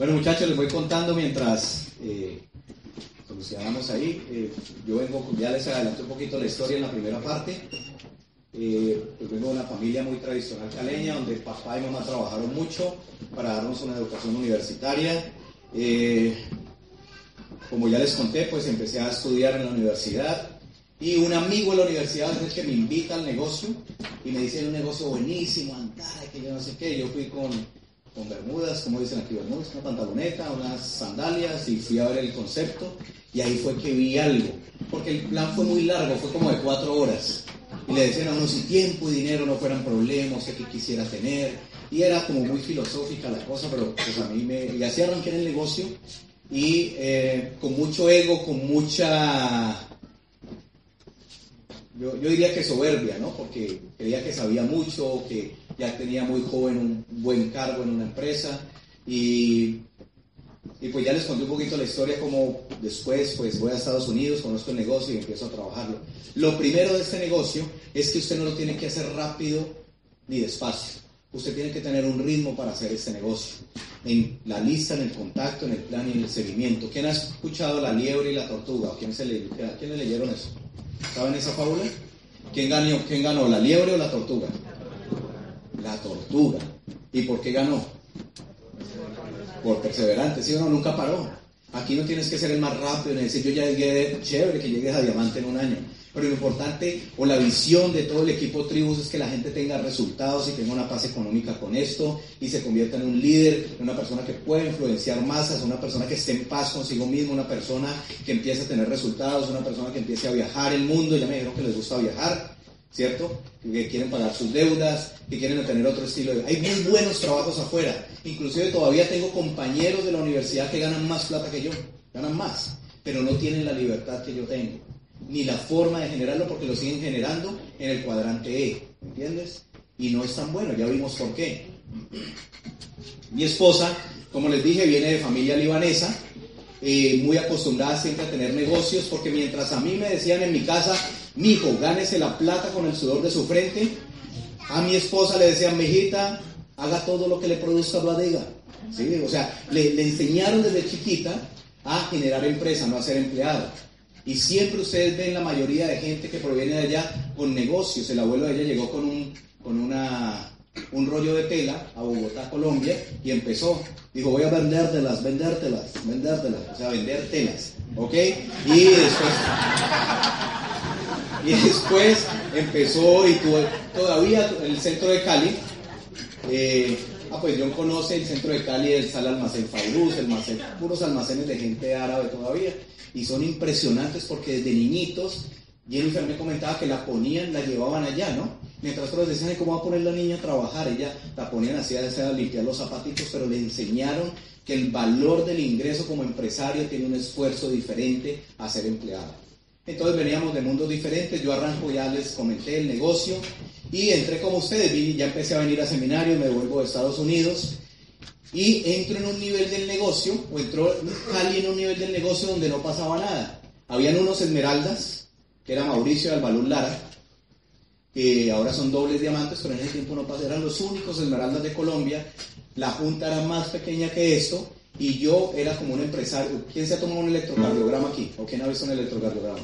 Bueno muchachos, les voy contando mientras eh, solucionamos ahí. Eh, yo vengo, ya les adelanté un poquito la historia en la primera parte. Eh, pues vengo de una familia muy tradicional caleña, donde papá y mamá trabajaron mucho para darnos una educación universitaria. Eh, como ya les conté, pues empecé a estudiar en la universidad y un amigo de la universidad es que me invita al negocio y me dice, un negocio buenísimo, andar, que yo no sé qué. Yo fui con, con bermudas, como dicen aquí, bermudas, una pantaloneta, unas sandalias y fui a ver el concepto y ahí fue que vi algo. Porque el plan fue muy largo, fue como de cuatro horas. Y le decían a uno si tiempo y dinero no fueran problemas, que quisiera tener. Y era como muy filosófica la cosa, pero pues a mí me... Y así arranqué en el negocio y eh, con mucho ego, con mucha... Yo, yo, diría que soberbia, ¿no? Porque creía que sabía mucho, que ya tenía muy joven un buen cargo en una empresa y, y pues ya les conté un poquito la historia como después pues voy a Estados Unidos, conozco el negocio y empiezo a trabajarlo. Lo primero de este negocio es que usted no lo tiene que hacer rápido ni despacio. Usted tiene que tener un ritmo para hacer este negocio. En la lista, en el contacto, en el plan y en el seguimiento. ¿Quién ha escuchado la liebre y la tortuga? ¿Quién, se le, ¿quién le leyeron eso? ¿Saben esa fábula? ¿Quién ganó, ¿Quién ganó, la liebre o la tortuga? La tortuga. ¿Y por qué ganó? Por perseverante, ¿sí o no? Nunca paró. Aquí no tienes que ser el más rápido ni decir yo ya llegué, chévere que llegues a diamante en un año. Pero lo importante o la visión de todo el equipo Tribus es que la gente tenga resultados y tenga una paz económica con esto y se convierta en un líder, en una persona que puede influenciar masas, una persona que esté en paz consigo mismo, una persona que empiece a tener resultados, una persona que empiece a viajar el mundo. Ya me dijeron que les gusta viajar, ¿cierto? Que quieren pagar sus deudas, que quieren tener otro estilo de vida. Hay muy buenos trabajos afuera. Inclusive todavía tengo compañeros de la universidad que ganan más plata que yo, ganan más, pero no tienen la libertad que yo tengo ni la forma de generarlo porque lo siguen generando en el cuadrante E, ¿entiendes? Y no es tan bueno, ya vimos por qué. Mi esposa, como les dije, viene de familia libanesa, eh, muy acostumbrada siempre a tener negocios, porque mientras a mí me decían en mi casa, mi hijo, gánese la plata con el sudor de su frente, a mi esposa le decían, mijita, haga todo lo que le produzca diga ¿Sí? O sea, le, le enseñaron desde chiquita a generar empresa, no a ser empleado. Y siempre ustedes ven la mayoría de gente que proviene de allá con negocios. El abuelo de ella llegó con un, con una, un rollo de tela a Bogotá, Colombia, y empezó. Dijo, voy a vendértelas, vendértelas, vendértelas, o sea, vender telas. ¿Ok? Y después, y después empezó y tuvo, todavía el centro de Cali. Eh, ah, pues John conoce el centro de Cali, el Sal Almacén Fairuz, el almacén, puros almacenes de gente árabe todavía y son impresionantes porque desde niñitos, Jennifer me comentaba que la ponían, la llevaban allá, ¿no? Mientras otros decían, ¿cómo va a poner la niña a trabajar? Ella la ponían así, a limpiar los zapatitos, pero le enseñaron que el valor del ingreso como empresario tiene un esfuerzo diferente a ser empleado. Entonces veníamos de mundos diferentes, yo arranco, ya les comenté el negocio y entré como ustedes, ya empecé a venir a seminarios, me vuelvo de Estados Unidos y entro en un nivel del negocio, o entró Cali en un nivel del negocio donde no pasaba nada. Habían unos esmeraldas, que era Mauricio de Albalún Lara, que ahora son dobles diamantes, pero en ese tiempo no pasaban, eran los únicos esmeraldas de Colombia. La junta era más pequeña que esto, y yo era como un empresario. ¿Quién se ha tomado un electrocardiograma aquí? ¿O quién ha visto un electrocardiograma?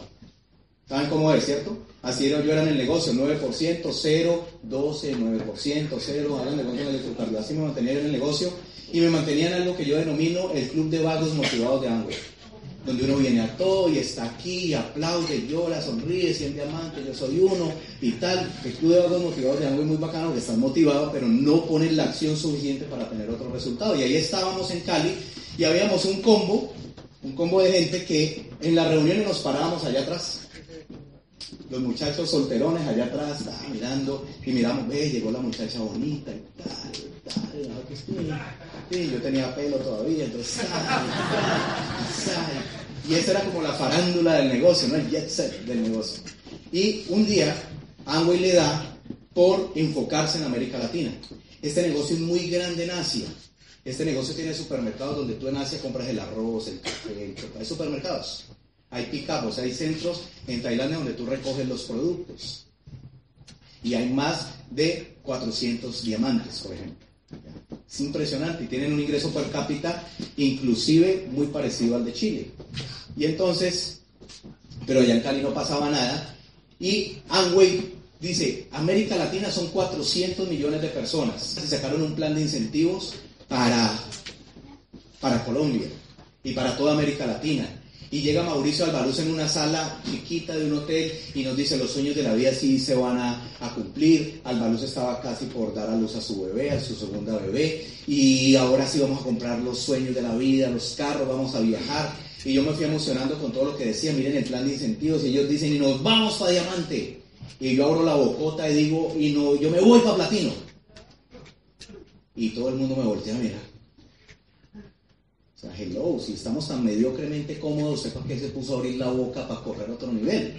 ¿Saben cómo es, cierto? Así era, yo era en el negocio, 9%, 0, 12, 9%, 0, hagan de cuenta el electrocardiograma. Así me mantenía en el negocio y me mantenían algo que yo denomino el club de vagos motivados de Angüe, donde uno viene a todo y está aquí, aplaude, llora, sonríe, siente amante, yo soy uno y tal. El club de vagos motivados de es muy bacano porque están motivados, pero no ponen la acción suficiente para tener otro resultado. Y ahí estábamos en Cali y habíamos un combo, un combo de gente que en las reuniones nos parábamos allá atrás los muchachos solterones allá atrás estaban mirando y miramos, ve, llegó la muchacha bonita y tal, Sí, yo tenía pelo todavía, entonces. Y esa era como la farándula del negocio, ¿no? El jet set del negocio. Y un día, Amway le da por enfocarse en América Latina. Este negocio es muy grande en Asia. Este negocio tiene supermercados donde tú en Asia compras el arroz, el café, el chocolate. Supermercados. Hay pick hay centros en Tailandia donde tú recoges los productos. Y hay más de 400 diamantes, por ejemplo. Es impresionante y tienen un ingreso per cápita inclusive muy parecido al de Chile. Y entonces, pero allá en Cali no pasaba nada. Y Amway dice, América Latina son 400 millones de personas. Se sacaron un plan de incentivos para, para Colombia y para toda América Latina. Y llega Mauricio Albaluz en una sala chiquita de un hotel y nos dice los sueños de la vida sí se van a, cumplir. Albaluz estaba casi por dar a luz a su bebé, a su segunda bebé. Y ahora sí vamos a comprar los sueños de la vida, los carros, vamos a viajar. Y yo me fui emocionando con todo lo que decía, miren el plan de incentivos. Y ellos dicen, y nos vamos para Diamante. Y yo abro la bocota y digo, y no, yo me voy para Platino. Y todo el mundo me voltea a mirar. O sea, hello, si estamos tan mediocremente cómodos, sepa que se puso a abrir la boca para correr a otro nivel.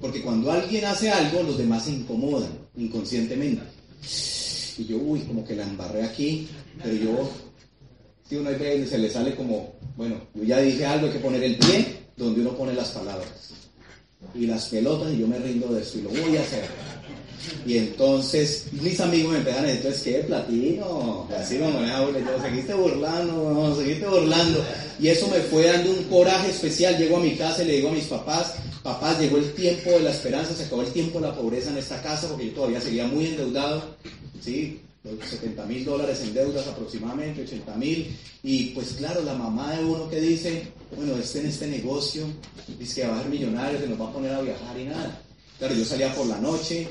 Porque cuando alguien hace algo, los demás se incomodan inconscientemente. Y yo, uy, como que la embarré aquí, pero yo, si uno ve, se le sale como, bueno, yo ya dije algo, hay que poner el pie donde uno pone las palabras. Y las pelotas, y yo me rindo de eso, y lo voy a hacer. Y entonces mis amigos me empezaron a decir, entonces, ¿qué? Platino. Así me manejaba yo, seguiste burlando, no, seguiste burlando. Y eso me fue dando un coraje especial. Llego a mi casa y le digo a mis papás, papás, llegó el tiempo de la esperanza, se acabó el tiempo de la pobreza en esta casa, porque yo todavía seguía muy endeudado. ¿sí? 70 mil dólares en deudas aproximadamente, 80 mil. Y pues claro, la mamá de uno que dice, bueno, este en este negocio, dice que va a ser millonario, que nos va a poner a viajar y nada. Claro, yo salía por la noche,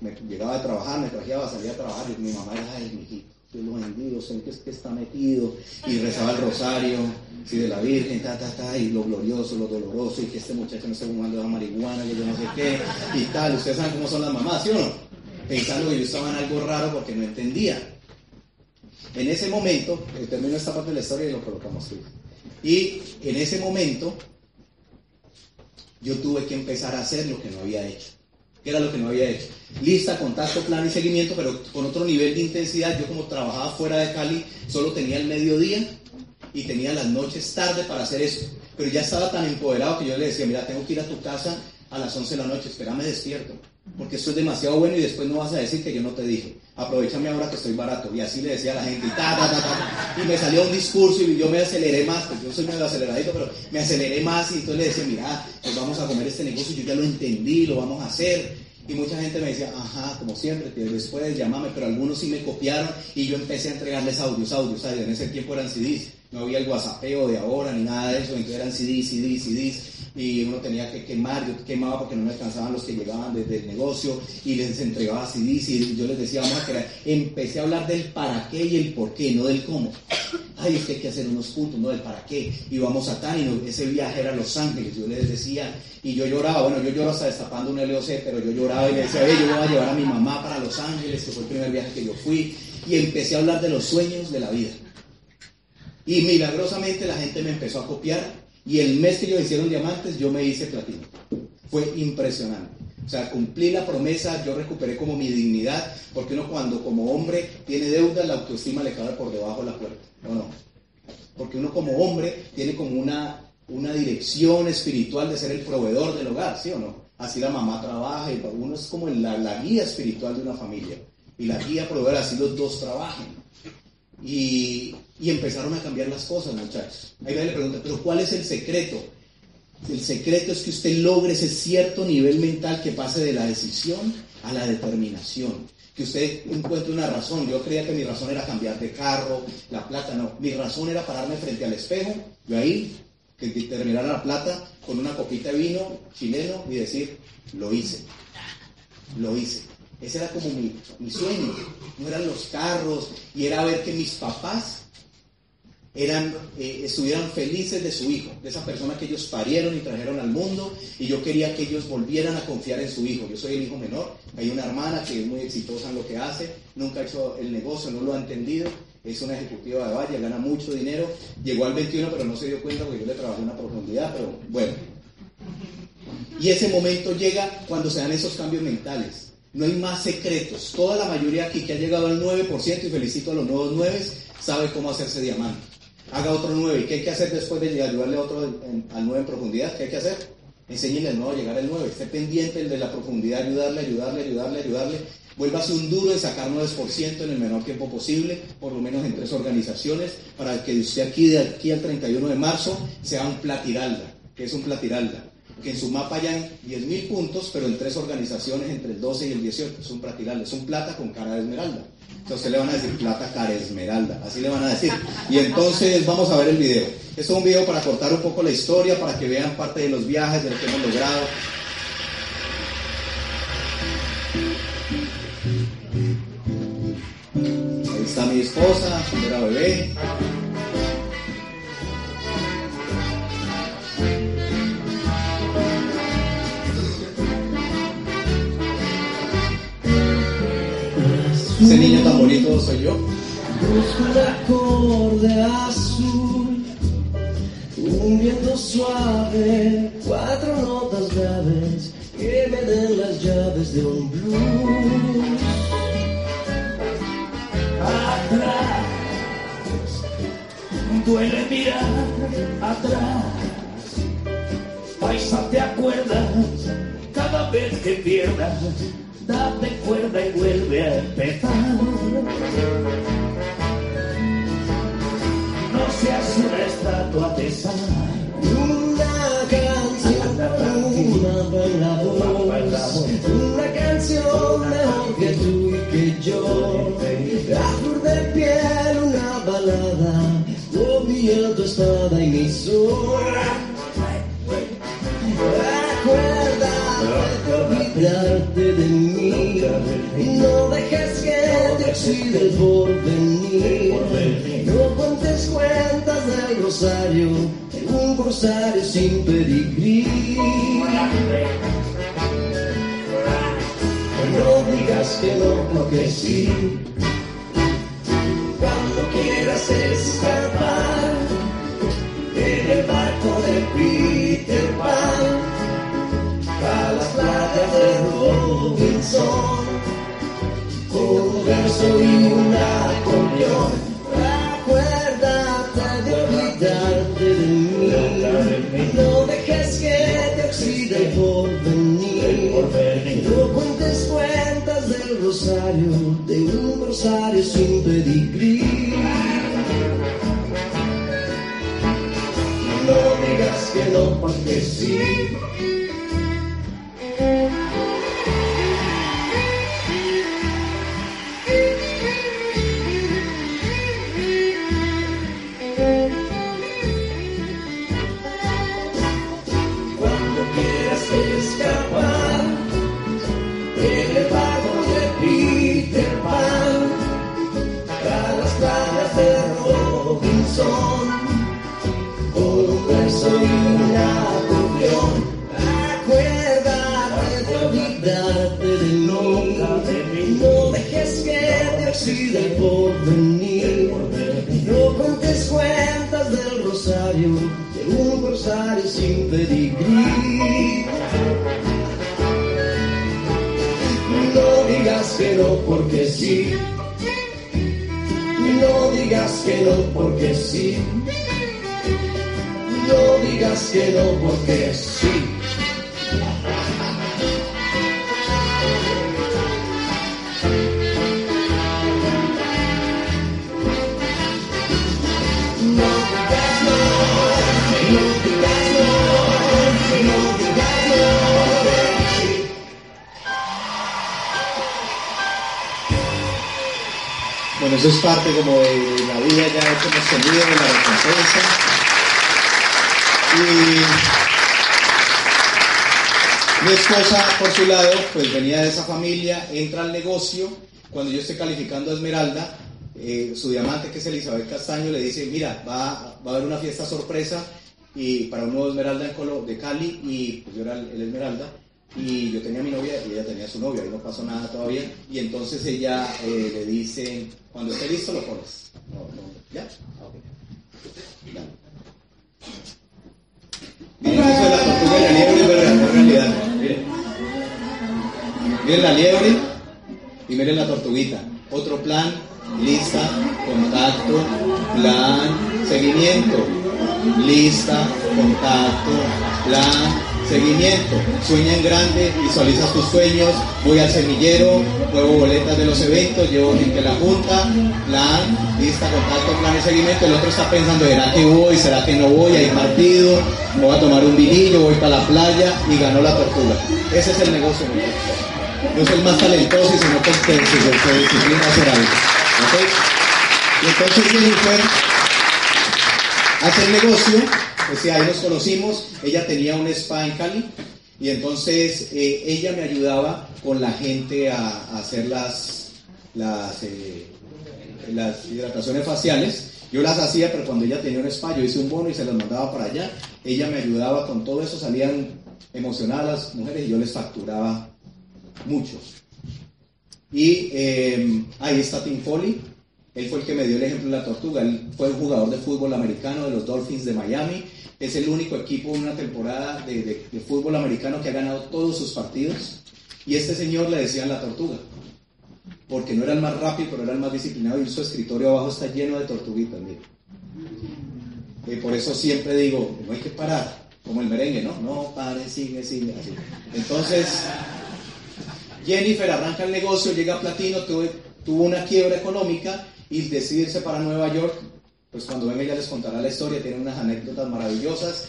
me, llegaba a trabajar, me trajeaba, salía a trabajar y mi mamá era, ay, mijito, Dios lo bendigo, sé que, es que está metido y rezaba el rosario, sí, de la Virgen, ta, ta, ta, y lo glorioso, lo doloroso, y que este muchacho no esté fumando la marihuana, que yo no sé qué, y tal, ustedes saben cómo son las mamás, ¿sí o no? Pensando que yo estaba en algo raro porque no entendía. En ese momento, eh, termino esta parte de la historia y lo colocamos aquí. Y en ese momento, yo tuve que empezar a hacer lo que no había hecho era lo que no había hecho. Lista, contacto, plan y seguimiento, pero con otro nivel de intensidad. Yo como trabajaba fuera de Cali, solo tenía el mediodía y tenía las noches tarde para hacer eso. Pero ya estaba tan empoderado que yo le decía, mira, tengo que ir a tu casa a las 11 de la noche, espérame despierto, porque esto es demasiado bueno y después no vas a decir que yo no te dije. Aprovechame ahora que estoy barato. Y así le decía a la gente, y, ta, ta, ta, y me salió un discurso y yo me aceleré más, porque yo soy medio aceleradito, pero me aceleré más y entonces le decía, mira, pues vamos a comer este negocio, yo ya lo entendí, lo vamos a hacer. Y mucha gente me decía, ajá, como siempre, después llamame, pero algunos sí me copiaron y yo empecé a entregarles audios, audios, audios. En ese tiempo eran CDs, no había el WhatsAppeo de ahora ni nada de eso, entonces eran CDs, CDs, CDs y uno tenía que quemar, yo quemaba porque no me alcanzaban los que llegaban desde el negocio y les entregaba CDs y yo les decía, vamos a crear, empecé a hablar del para qué y el por qué, no del cómo. Ay, es que hay que hacer unos puntos, no del para qué. Y vamos a tal, y ese viaje era a Los Ángeles, yo les decía, y yo lloraba, bueno, yo lloro hasta destapando un LOC, pero yo lloraba y le decía, yo voy a llevar a mi mamá para Los Ángeles, que fue el primer viaje que yo fui, y empecé a hablar de los sueños de la vida. Y milagrosamente la gente me empezó a copiar y el mes que ellos hicieron diamantes, yo me hice platino. Fue impresionante. O sea, cumplí la promesa, yo recuperé como mi dignidad, porque uno cuando como hombre tiene deuda, la autoestima le cabe por debajo de la puerta, ¿o no? Porque uno como hombre tiene como una, una dirección espiritual de ser el proveedor del hogar, ¿sí o no? Así la mamá trabaja y uno es como la, la guía espiritual de una familia. Y la guía proveedor, así los dos trabajan. Y, empezaron a cambiar las cosas, muchachos. Ahí le pregunta, pero ¿cuál es el secreto? El secreto es que usted logre ese cierto nivel mental que pase de la decisión a la determinación. Que usted encuentre una razón. Yo creía que mi razón era cambiar de carro, la plata, no. Mi razón era pararme frente al espejo, y ahí, que terminara la plata con una copita de vino chileno y decir, lo hice. Lo hice. Ese era como mi, sueño. No eran los carros y era ver que mis papás eran, eh, estuvieran felices de su hijo, de esa persona que ellos parieron y trajeron al mundo, y yo quería que ellos volvieran a confiar en su hijo. Yo soy el hijo menor, hay una hermana que es muy exitosa en lo que hace, nunca ha hecho el negocio, no lo ha entendido, es una ejecutiva de Valle, gana mucho dinero, llegó al 21 pero no se dio cuenta porque yo le trabajé una profundidad, pero bueno. Y ese momento llega cuando se dan esos cambios mentales. No hay más secretos. Toda la mayoría aquí que ha llegado al 9%, y felicito a los nuevos 9, sabe cómo hacerse diamante haga otro 9. ¿Y qué hay que hacer después de ayudarle a otro al 9 en profundidad? ¿Qué hay que hacer? Enséñele al nuevo a llegar al 9. Esté pendiente el de la profundidad, ayudarle, ayudarle, ayudarle, ayudarle. Vuélvase un duro de sacar 9% en el menor tiempo posible, por lo menos en tres organizaciones, para que usted aquí de aquí al 31 de marzo sea un platiralda. ¿Qué es un platiralda? Que en su mapa hayan 10.000 puntos, pero en tres organizaciones entre el 12 y el 18. Es un platiralda, es un plata con cara de esmeralda. Entonces le van a decir plata cara esmeralda, así le van a decir. Y entonces vamos a ver el video. Esto es un video para cortar un poco la historia, para que vean parte de los viajes, de lo que hemos logrado. Ahí está mi esposa, cuando era bebé. Ese niño tan bonito soy yo. Busco un acorde azul, un viento suave, cuatro notas graves que me den las llaves de un blues. Atrás, duele mirar atrás. Paisa, ¿te acuerdas? Cada vez que pierdas date cuerda y vuelve a empezar. No seas una estatua de sal, una canción, una buena voz, una canción mejor que tú y que yo. A flor de piel, una balada, moviendo espada y mi sol. De olvidarte de mí. No dejes que te oxide el porvenir. No cuentes cuentas del rosario, un rosario sin pedigrí. No digas que no, porque sí. Cuando quieras escapar de Robinson con verso y un acordeón. Acuérdate de olvidarte de mí. No dejes que te oxide el porvenir. No cuentes cuentas del rosario, de un rosario sin pedigrí. No digas que no, porque sí. Sin pedigrí. No digas que no porque sí. No digas que no porque sí. No digas que no porque sí. Bueno, eso es parte como de la vida ya que hemos tenido, de la recompensa. Y mi esposa, por su lado, pues venía de esa familia, entra al negocio. Cuando yo estoy calificando a Esmeralda, eh, su diamante, que es Elizabeth Castaño, le dice, mira, va, va a haber una fiesta sorpresa y para un nuevo Esmeralda en Colo, de Cali, y pues yo era el, el Esmeralda, y yo tenía mi novia y ella tenía su novia, y no pasó nada todavía, y entonces ella eh, le dice, cuando esté listo lo pones. ¿ya? Ah, ok. Ya. La tortuga la liebre. Miren la liebre y miren la tortuguita. Otro plan, lista, contacto, plan, seguimiento. Lista, contacto, plan, seguimiento. Sueña en grande, visualiza tus sueños. Voy al semillero, muevo boletas de los eventos, llevo gente a la junta, plan, lista, contacto, plan y seguimiento. El otro está pensando, ¿será que voy? ¿Será que no voy? Hay partido, voy a tomar un vinillo, voy para la playa y ganó la tortuga. Ese es el negocio. No es el más talentoso, sino que se se disciplina a hacer algo. ¿ok? Y entonces hace el negocio, pues sí, ahí nos conocimos, ella tenía un spa en Cali y entonces eh, ella me ayudaba con la gente a, hacer las, las, eh, las hidrataciones faciales. Yo las hacía, pero cuando ella tenía un spa, yo hice un bono y se las mandaba para allá. Ella me ayudaba con todo eso, salían emocionadas las mujeres y yo les facturaba muchos. Y eh, ahí está Tim Foley. Él fue el que me dio el ejemplo de la tortuga. Él fue un jugador de fútbol americano de los Dolphins de Miami. Es el único equipo en una temporada de, fútbol americano que ha ganado todos sus partidos. Y este señor le decían la tortuga. Porque no era el más rápido, pero era el más disciplinado. Y su escritorio abajo está lleno de tortuguitas. Eh, por eso siempre digo, no hay que parar. Como el merengue, ¿no? No, pare, sigue, sigue. Entonces, Jennifer arranca el negocio, llega a Platino, tuvo una quiebra económica y decide irse para Nueva York. Pues cuando venga ella les contará la historia, tiene unas anécdotas maravillosas.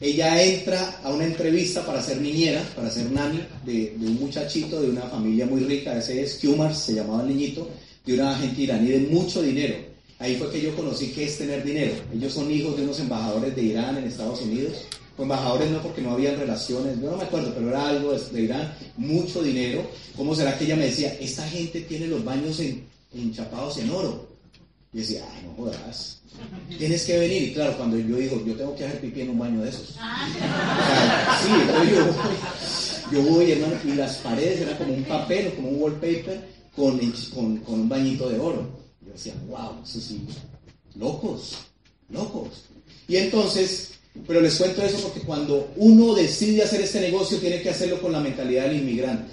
Ella entra a una entrevista para ser niñera, para ser nani de, de un muchachito de una familia muy rica, ese es Kumar, se llamaba el niñito, de una gente iraní de mucho dinero. Ahí fue que yo conocí qué es tener dinero. Ellos son hijos de unos embajadores de Irán en Estados Unidos. Embajadores no porque no habían relaciones, yo no me acuerdo, pero era algo de Irán, mucho dinero. ¿Cómo será que ella me decía, esta gente tiene los baños en, enchapados en oro? Y decía, ay, no jodas, tienes que venir. Y claro, cuando yo digo, yo tengo que hacer pipí en un baño de esos. O sea, sí, entonces yo voy, yo voy, hermano, y las paredes eran como un papel o como un wallpaper con, con, con un bañito de oro. Yo decía, wow, eso sí, locos, locos. Y entonces, pero les cuento eso porque cuando uno decide hacer este negocio, tiene que hacerlo con la mentalidad del inmigrante.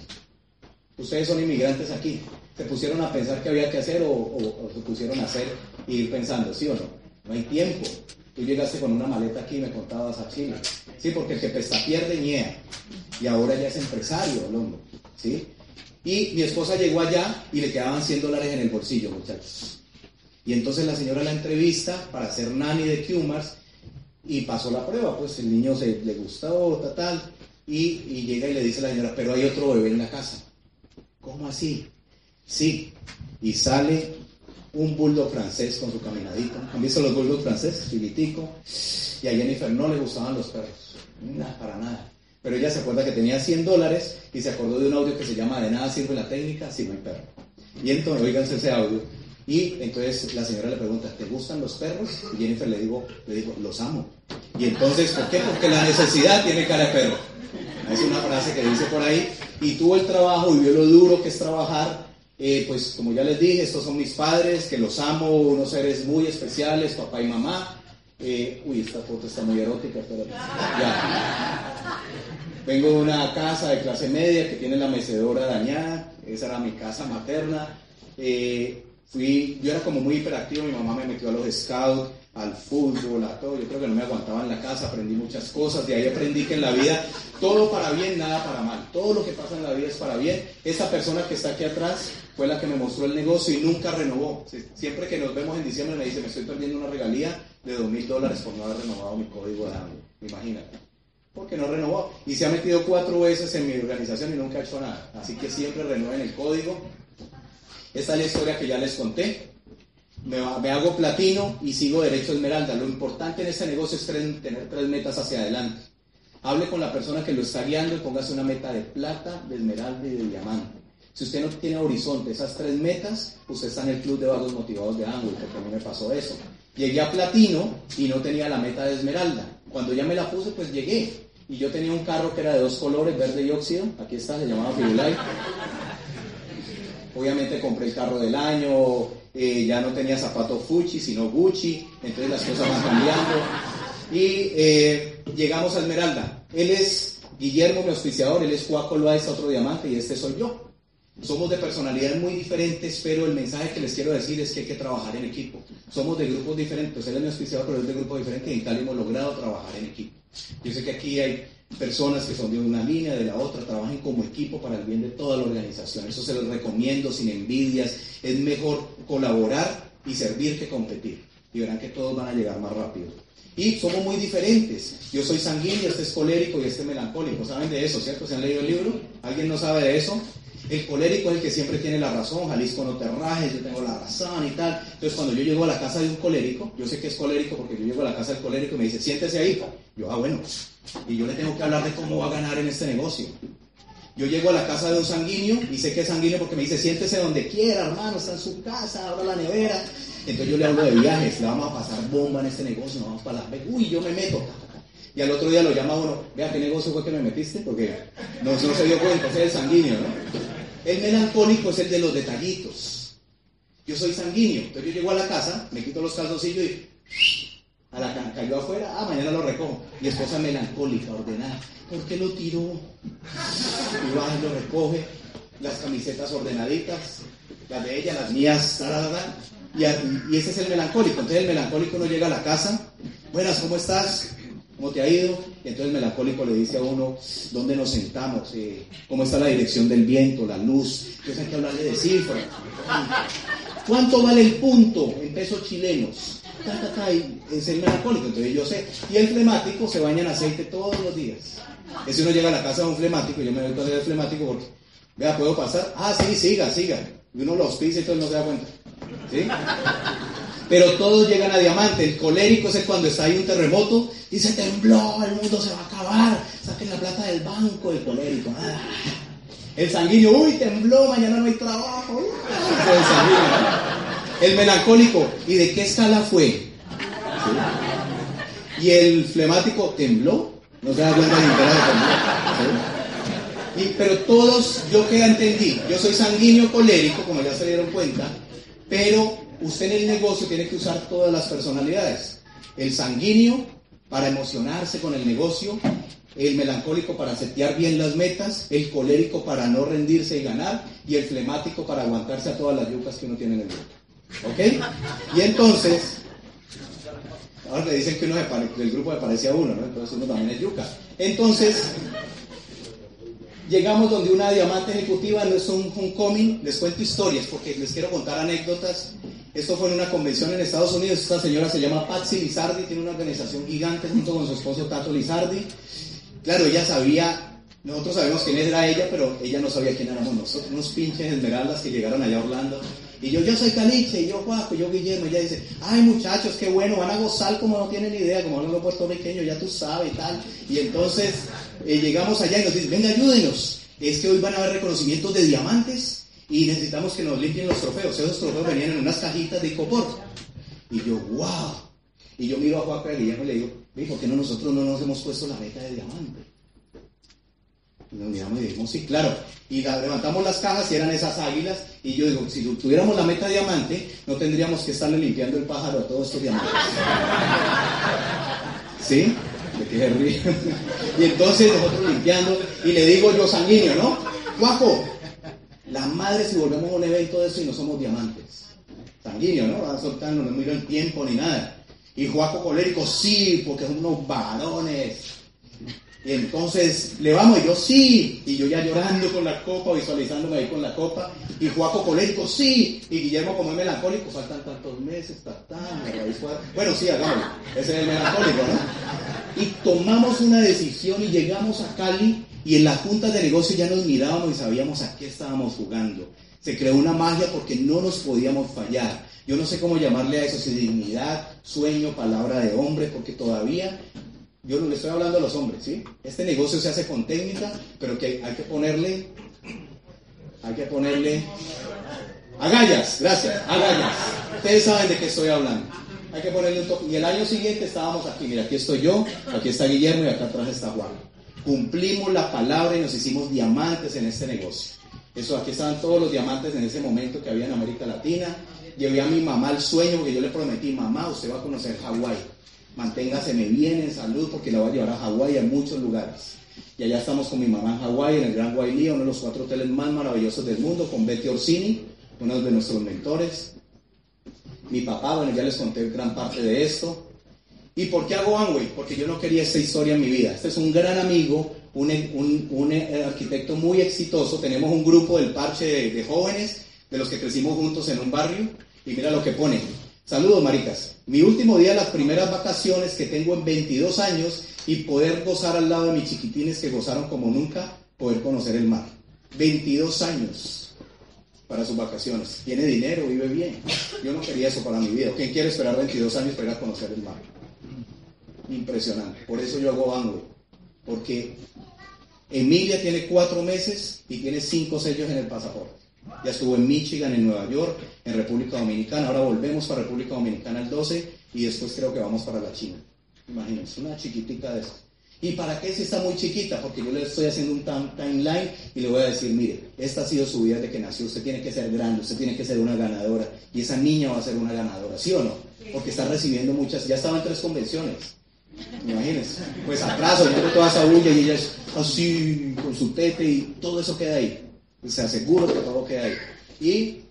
Ustedes son inmigrantes aquí. ¿Se pusieron a pensar qué había que hacer o, o- se pusieron a hacer y ir pensando, sí o no? No hay tiempo. Tú llegaste con una maleta aquí y me contabas a Chile. Sí, porque el que pesta pierde ñea. Y ahora ya es empresario, el. ¿Sí? Y mi esposa llegó allá y le quedaban 100 dólares en el bolsillo, muchachos. Y entonces la señora la entrevista para ser nani de Kumars y pasó la prueba, pues el niño se le gustó, tal, tal, y, y llega y le dice a la señora, pero hay otro bebé en la casa. ¿Cómo así? Sí, y sale un bulldog francés con su caminadito. ¿Han visto los bulldogs franceses? Filitico. Y a Jennifer no le gustaban los perros. Nada, para nada. Pero ella se acuerda que tenía 100 dólares y se acordó de un audio que se llama De nada sirve la técnica si no hay perro. Y entonces, oíganse ese audio. Y entonces la señora le pregunta, ¿te gustan los perros? Y Jennifer le digo, le digo, los amo. Y entonces, ¿por qué? Porque la necesidad tiene cara de perro. Es una frase que dice por ahí. Y tuvo el trabajo y vio lo duro que es trabajar. Eh, pues como ya les dije, estos son mis padres, que los amo, unos seres muy especiales, papá y mamá. Eh, uy, esta foto está muy erótica, espérate. Ya. Vengo de una casa de clase media que tiene la mecedora dañada, esa era mi casa materna. Eh, fui, yo era como muy hiperactivo, mi mamá me metió a los scouts, al fútbol, a todo, yo creo que no me aguantaba en la casa, aprendí muchas cosas, de ahí aprendí que en la vida todo para bien, nada para mal, todo lo que pasa en la vida es para bien. Esta persona que está aquí atrás fue la que me mostró el negocio y nunca renovó. Sie- Siempre que nos vemos en diciembre me dice, me estoy perdiendo una regalía de dos mil dólares por no haber renovado mi código de audio. Imagínate porque no renovó. Y se ha metido cuatro veces en mi organización y nunca ha hecho nada. Así que siempre renueven el código. Esta es la historia que ya les conté. Me, hago platino y sigo derecho a esmeralda. Lo importante en este negocio es tener tres metas hacia adelante. Hable con la persona que lo está guiando y póngase una meta de plata, de esmeralda y de diamante. Si usted no tiene horizonte, esas tres metas, usted está en el club de vagos motivados de ángulo, porque a mí me pasó eso. Llegué a platino y no tenía la meta de esmeralda. Cuando ya me la puse, pues llegué. Y yo tenía un carro que era de dos colores, verde y óxido. Aquí está, se llamaba Firulai. Obviamente compré el carro del año, eh, ya no tenía zapatos Fucci, sino Gucci, entonces las cosas van cambiando. Y eh, llegamos a Esmeralda. Él es Guillermo, mi auspiciador, él es Juaco Loaiza, otro diamante, y este soy yo. Somos de personalidades muy diferentes, pero el mensaje que les quiero decir es que hay que trabajar en equipo. Somos de grupos diferentes, él es mi auspiciador, pero es de grupos diferentes, y en Cali hemos logrado trabajar en equipo. Yo sé que aquí hay personas que son de una línea, de la otra, trabajen como equipo para el bien de toda la organización. Eso se los recomiendo sin envidias. Es mejor colaborar y servir que competir. Y verán que todos van a llegar más rápido. Y somos muy diferentes. Yo soy sanguíneo, este es colérico y este melancólico. ¿Saben de eso, cierto? ¿Se han leído el libro? ¿Alguien no sabe de eso? El colérico es el que siempre tiene la razón, Jalisco no te rajes, yo tengo la razón y tal. Entonces cuando yo llego a la casa de un colérico, yo sé que es colérico porque yo llego a la casa del colérico y me dice, siéntese ahí. Yo, ah, bueno. Y yo le tengo que hablar de cómo va a ganar en este negocio. Yo llego a la casa de un sanguíneo y sé que es sanguíneo porque me dice, siéntese donde quiera, hermano, está en su casa, abra la nevera. Entonces yo le hablo de viajes, le vamos a pasar bomba en este negocio, nos vamos para Las. Uy, yo me meto. Y al otro día lo llama uno, vea qué negocio fue que me metiste, porque no, no se dio cuenta, es el sanguíneo, ¿no? El melancólico es el de los detallitos. Yo soy sanguíneo, entonces yo llego a la casa, me quito los calzoncillos y a la cayó afuera, ah, mañana lo recojo. Mi esposa melancólica, ordenada. ¿Por qué lo tiró? Y va y lo recoge, las camisetas ordenaditas, las de ella, las mías, y, y ese es el melancólico. Entonces el melancólico no llega a la casa, buenas, ¿cómo estás? ¿Cómo te ha ido? Y entonces el melancólico le dice a uno, ¿dónde nos sentamos? Eh, ¿Cómo está la dirección del viento, la luz? Entonces hay que hablarle de cifras. ¿Cuánto vale el punto en pesos chilenos? es el melancólico, entonces yo sé. Y el flemático se baña en aceite todos los días. Ese uno llega a la casa de un flemático, yo me doy cuenta del flemático porque, vea, ¿puedo pasar? Ah, sí, siga, siga. Y uno lo auspicia y todo no se da cuenta. ¿Sí? Pero todos llegan a diamante. El colérico es cuando está ahí un terremoto y se tembló, el mundo se va a acabar. Saquen la plata del banco, el colérico. Ah. El sanguíneo, uy, tembló, mañana no hay trabajo. El, melancólico, ¿y de qué escala fue? Y el flemático, ¿tembló? No se da cuenta ni de y, pero todos, yo que entendí, yo soy sanguíneo colérico, como ya se dieron cuenta, pero usted en el negocio tiene que usar todas las personalidades. El sanguíneo para emocionarse con el negocio, el melancólico para setear bien las metas, el colérico para no rendirse y ganar, y el flemático para aguantarse a todas las yucas que uno tiene en el grupo. ¿Ok? Y entonces, ahora le dicen que uno del grupo le parece a uno, ¿no? Entonces uno también es yuca. Entonces, llegamos donde una diamante ejecutiva no es un, cómic, les cuento historias porque les quiero contar anécdotas esto fue en una convención en Estados Unidos. Esta señora se llama Patsy Lizardi, tiene una organización gigante junto con su esposo Tato Lizardi. Claro, ella sabía, nosotros sabemos quién era ella, pero ella no sabía quién éramos nosotros, unos pinches esmeraldas que llegaron allá a Orlando. Y yo, yo soy Caliche, y yo Juaco, y yo Guillermo. Y ella dice, ay muchachos, qué bueno, van a gozar como no tienen idea, como no lo puertorriqueño, ya tú sabes y tal. Y entonces eh, llegamos allá y nos dice, venga, ayúdenos. Es que hoy van a haber reconocimientos de diamantes y necesitamos que nos limpien los trofeos. Esos trofeos venían en unas cajitas de icopor. Y yo, wow. Y yo miro a Juan y Guillermo y le digo, ¿por qué no nosotros no nos hemos puesto la meta de diamante? Y nos miramos y dijimos, sí, claro. Y levantamos las cajas y eran esas águilas. Y yo digo, si tuviéramos la meta diamante, no tendríamos que estarle limpiando el pájaro a todos estos diamantes. ¿Sí? Y entonces nosotros limpiando, y le digo yo sanguíneo, ¿no? Guapo, la madre si volvemos a un evento de eso y no somos diamantes. Sanguíneo, ¿no? Va a soltar, no miro el tiempo ni nada. Y Juaco colérico, sí, porque son unos varones. Y entonces le vamos, y yo sí, y yo ya llorando con la copa, visualizándome ahí con la copa, y Juaco colérico, sí, y Guillermo como es melancólico, faltan tantos meses, bueno, sí, hagámoslo, ese es el melancólico, ¿no? Y tomamos una decisión y llegamos a Cali y en la junta de negocio ya nos mirábamos y sabíamos a qué estábamos jugando. Se creó una magia porque no nos podíamos fallar. Yo no sé cómo llamarle a eso, si dignidad, sueño, palabra de hombre, porque todavía, yo no le estoy hablando a los hombres, ¿sí? Este negocio se hace con técnica, pero que hay que ponerle hay que ponerle agallas, gracias, agallas. Ustedes saben de qué estoy hablando. Hay que ponerle un toque. Y el año siguiente estábamos aquí, mira, aquí estoy yo, aquí está Guillermo y acá atrás está Juan. Cumplimos la palabra y nos hicimos diamantes en este negocio. Eso, aquí estaban todos los diamantes en ese momento que había en América Latina. Llevé a mi mamá al sueño porque yo le prometí, mamá, usted va a conocer Hawái. Manténgaseme bien en salud porque la voy a llevar a Hawái a muchos lugares. Y allá estamos con mi mamá en Hawái, en el Gran Wailea, uno de los cuatro hoteles más maravillosos del mundo, con Betty Orsini, uno de nuestros mentores. Mi papá, bueno, ya les conté gran parte de esto. ¿Y por qué hago Amway? Porque yo no quería esta historia en mi vida. Este es un gran amigo, un, un, un eh, arquitecto muy exitoso. Tenemos un grupo del parche de, de jóvenes, de los que crecimos juntos en un barrio. Y mira lo que pone. Saludos, maricas. Mi último día, las primeras vacaciones que tengo en 22 años y poder gozar al lado de mis chiquitines que gozaron como nunca, poder conocer el mar. 22 años para sus vacaciones. Tiene dinero, vive bien. Yo no quería eso para mi vida. ¿Quién quiere esperar 22 años para ir a conocer el mar? Impresionante. Por eso yo hago Bango. Porque Emilia tiene cuatro meses y tiene cinco sellos en el pasaporte. Ya estuvo en Michigan, en Nueva York, en República Dominicana. Ahora volvemos para República Dominicana el 12 y después creo que vamos para la China. Imagínense, una chiquitica de eso. ¿Y para qué si está muy chiquita? Porque yo le estoy haciendo un timeline y le voy a decir, mire, esta ha sido su vida desde que nació, usted tiene que ser grande, usted tiene que ser una ganadora y esa niña va a ser una ganadora, ¿sí o no? Porque está recibiendo muchas, ya estaba en tres convenciones. Imagínense, pues atrás, oyendo toda esa bulla y ella es así, con su tete y todo eso queda ahí. Se aseguro que todo queda ahí. Y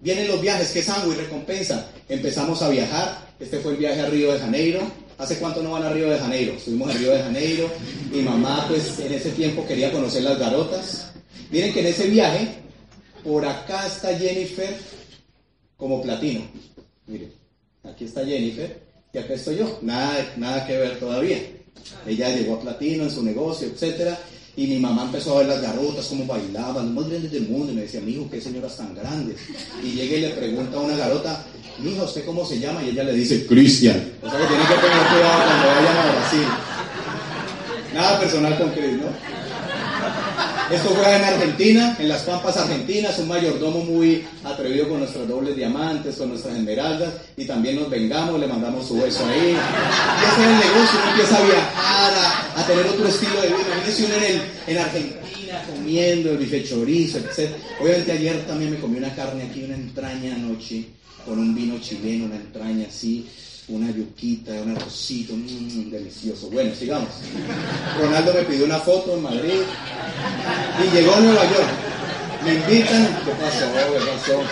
vienen los viajes, que es y recompensa. Empezamos a viajar. Este fue el viaje a Río de Janeiro. ¿Hace cuánto no van a Río de Janeiro? Estuvimos en Río de Janeiro. Mi mamá, pues, en ese tiempo quería conocer las garotas. Miren que en ese viaje, por acá está Jennifer como platino. Miren, aquí está Jennifer y acá estoy yo. Nada, nada que ver todavía. Ella llegó a platino en su negocio, etcétera. Y mi mamá empezó a ver las garotas, cómo bailaban, los más grandes del mundo. Y me decía, mijo, qué señoras tan grandes. Y llega y le pregunta a una garota, mija, ¿usted cómo se llama? Y ella le dice, Cristian. O sea que tiene que tener cuidado cuando vayan a Brasil. Nada personal con Cris, ¿no? Esto fue en Argentina, en las Pampas Argentinas, un mayordomo muy atrevido con nuestros dobles diamantes, con nuestras esmeraldas, y también nos vengamos, le mandamos su beso ahí. Y ese es el negocio, uno empieza a tener otro estilo de vida. Imagínense uno en, el, en Argentina comiendo el bife chorizo, etc. Obviamente ayer también me comí una carne aquí, una entraña anoche, con un vino chileno, una entraña así una yuquita, un arrocito, mmm, delicioso. Bueno, sigamos. Ronaldo me pidió una foto en Madrid y llegó a Nueva York. Me invitan, ¿qué pasó? ¿Qué pasó?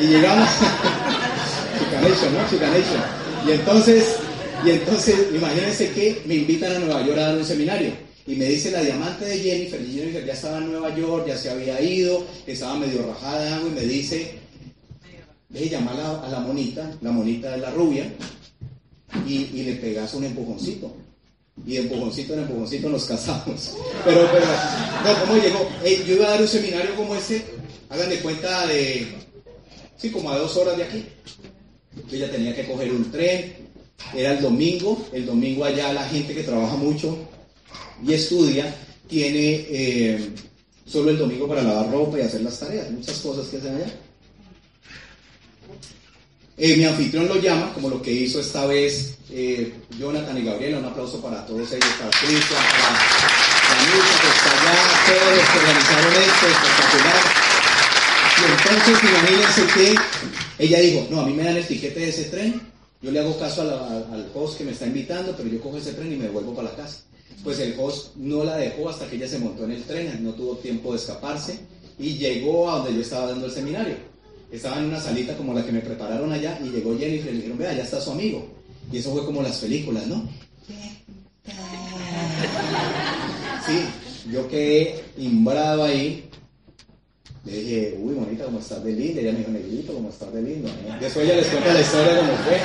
Y llegamos, Chicanation, ¿no? Chicanation. Y entonces, y entonces, imagínense que me invitan a Nueva York a dar un seminario. Y me dice la diamante de Jennifer, y Jennifer ya estaba en Nueva York, ya se había ido, estaba medio rajada de agua, y me dice, ve, llama a la, monita, la monita de la rubia, y, y le pegas un empujoncito. Y de empujoncito en empujoncito nos casamos. Pero, pero, no, ¿cómo llegó? Yo iba a dar un seminario como ese, hagan de cuenta de, sí, como a dos horas de aquí. Ella tenía que coger un tren, era el domingo, el domingo allá la gente que trabaja mucho y estudia tiene eh, solo el domingo para lavar ropa y hacer las tareas, muchas cosas que hacen allá. Eh, mi anfitrión lo llama, como lo que hizo esta vez eh, Jonathan y Gabriela. Un aplauso para todos ellos, para Cristian, para Anita, que está allá, todos los que organizaron esto, espectacular. Y entonces, imagínense que ella dijo, no, a mí me dan el tiquete de ese tren, yo le hago caso la, al host que me está invitando, pero yo cojo ese tren y me devuelvo para la casa. Pues el host no la dejó hasta que ella se montó en el tren, no tuvo tiempo de escaparse y llegó a donde yo estaba dando el seminario estaba en una salita como la que me prepararon allá y llegó Jennifer y le dijeron, vea, ya está su amigo. Y eso fue como las películas, ¿no? Sí, yo quedé imbrado ahí. Le dije, uy, bonita, ¿cómo estás de linda? Ella me dijo, negrito, ¿cómo estás de lindo? Después ella les cuenta la historia de cómo fue.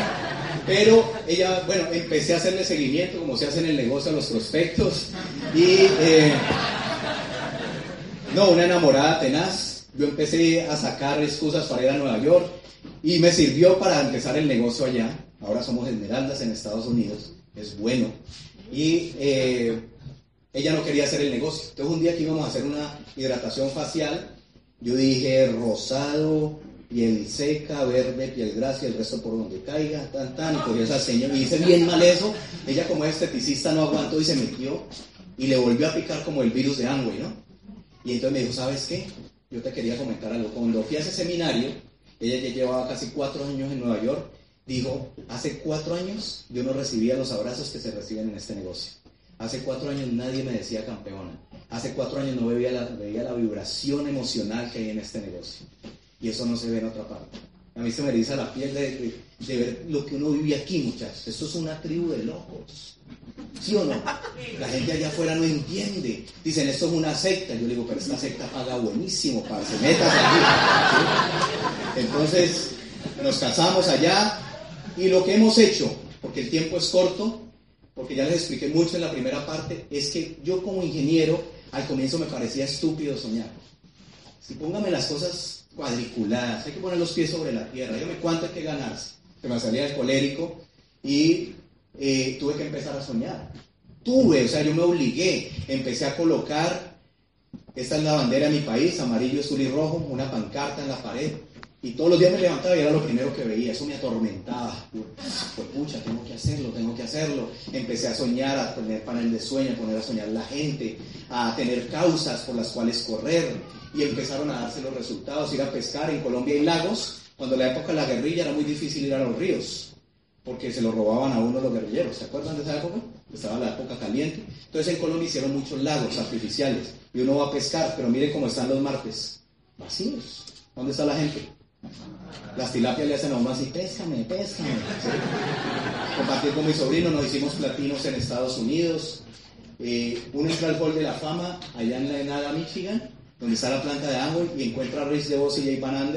Pero ella, bueno, empecé a hacerle seguimiento, como se hace en el negocio a los prospectos. Y, eh, no, una enamorada tenaz yo empecé a sacar excusas para ir a Nueva York y me sirvió para empezar el negocio allá. Ahora somos esmeraldas en Estados Unidos, es bueno. Y eh, ella no quería hacer el negocio. Entonces un día que íbamos a hacer una hidratación facial, yo dije rosado, piel seca, verde, piel grasa el resto por donde caiga, tan, tan, y esa señora y hice bien mal eso. Ella como esteticista no aguantó y se metió y le volvió a picar como el virus de Amway, ¿no? Y entonces me dijo, ¿sabes qué? Yo te quería comentar algo. Cuando fui a ese seminario, ella ya llevaba casi cuatro años en Nueva York, dijo, hace cuatro años yo no recibía los abrazos que se reciben en este negocio. Hace cuatro años nadie me decía campeona. Hace cuatro años no veía la, veía la vibración emocional que hay en este negocio. Y eso no se ve en otra parte. A mí se me eriza la piel de, de, ver lo que uno vive aquí, muchachos. Esto es una tribu de locos. ¿Sí o no? La gente allá afuera no entiende. Dicen, esto es una secta. Yo le digo, pero esta secta paga buenísimo para se metas aquí. Entonces, nos casamos allá y lo que hemos hecho, porque el tiempo es corto, porque ya les expliqué mucho en la primera parte, es que yo como ingeniero al comienzo me parecía estúpido soñar. Si póngame las cosas cuadriculadas, hay que poner los pies sobre la tierra, dígame cuánto hay que ganarse. Que me salía el colérico y eh, tuve que empezar a soñar. Tuve, o sea, yo me obligué, empecé a colocar, esta es la bandera de mi país, amarillo, azul y rojo, una pancarta en la pared. Y todos los días me levantaba y era lo primero que veía, eso me atormentaba. Pues pucha, tengo que hacerlo, tengo que hacerlo. Empecé a soñar, a tener panel de sueño, a poner a soñar la gente, a tener causas por las cuales correr. Y empezaron a darse los resultados, ir a pescar. En Colombia hay lagos, cuando la época de la guerrilla era muy difícil ir a los ríos porque se lo robaban a uno los guerrilleros. ¿Se acuerdan de esa época? Estaba la época caliente. Entonces en Colombia hicieron muchos lagos artificiales y uno va a pescar, pero miren cómo están los martes. Vacíos. ¿Dónde está la gente? Las tilapias le hacen a uno así, péscame, péscame. Compartir con mi sobrino, nos hicimos platinos en Estados Unidos. Eh, uno entra al Hall de la Fama, allá en la Enada, Michigan, donde está la planta de Amway, y encuentra a Rich DeVos y Jay Van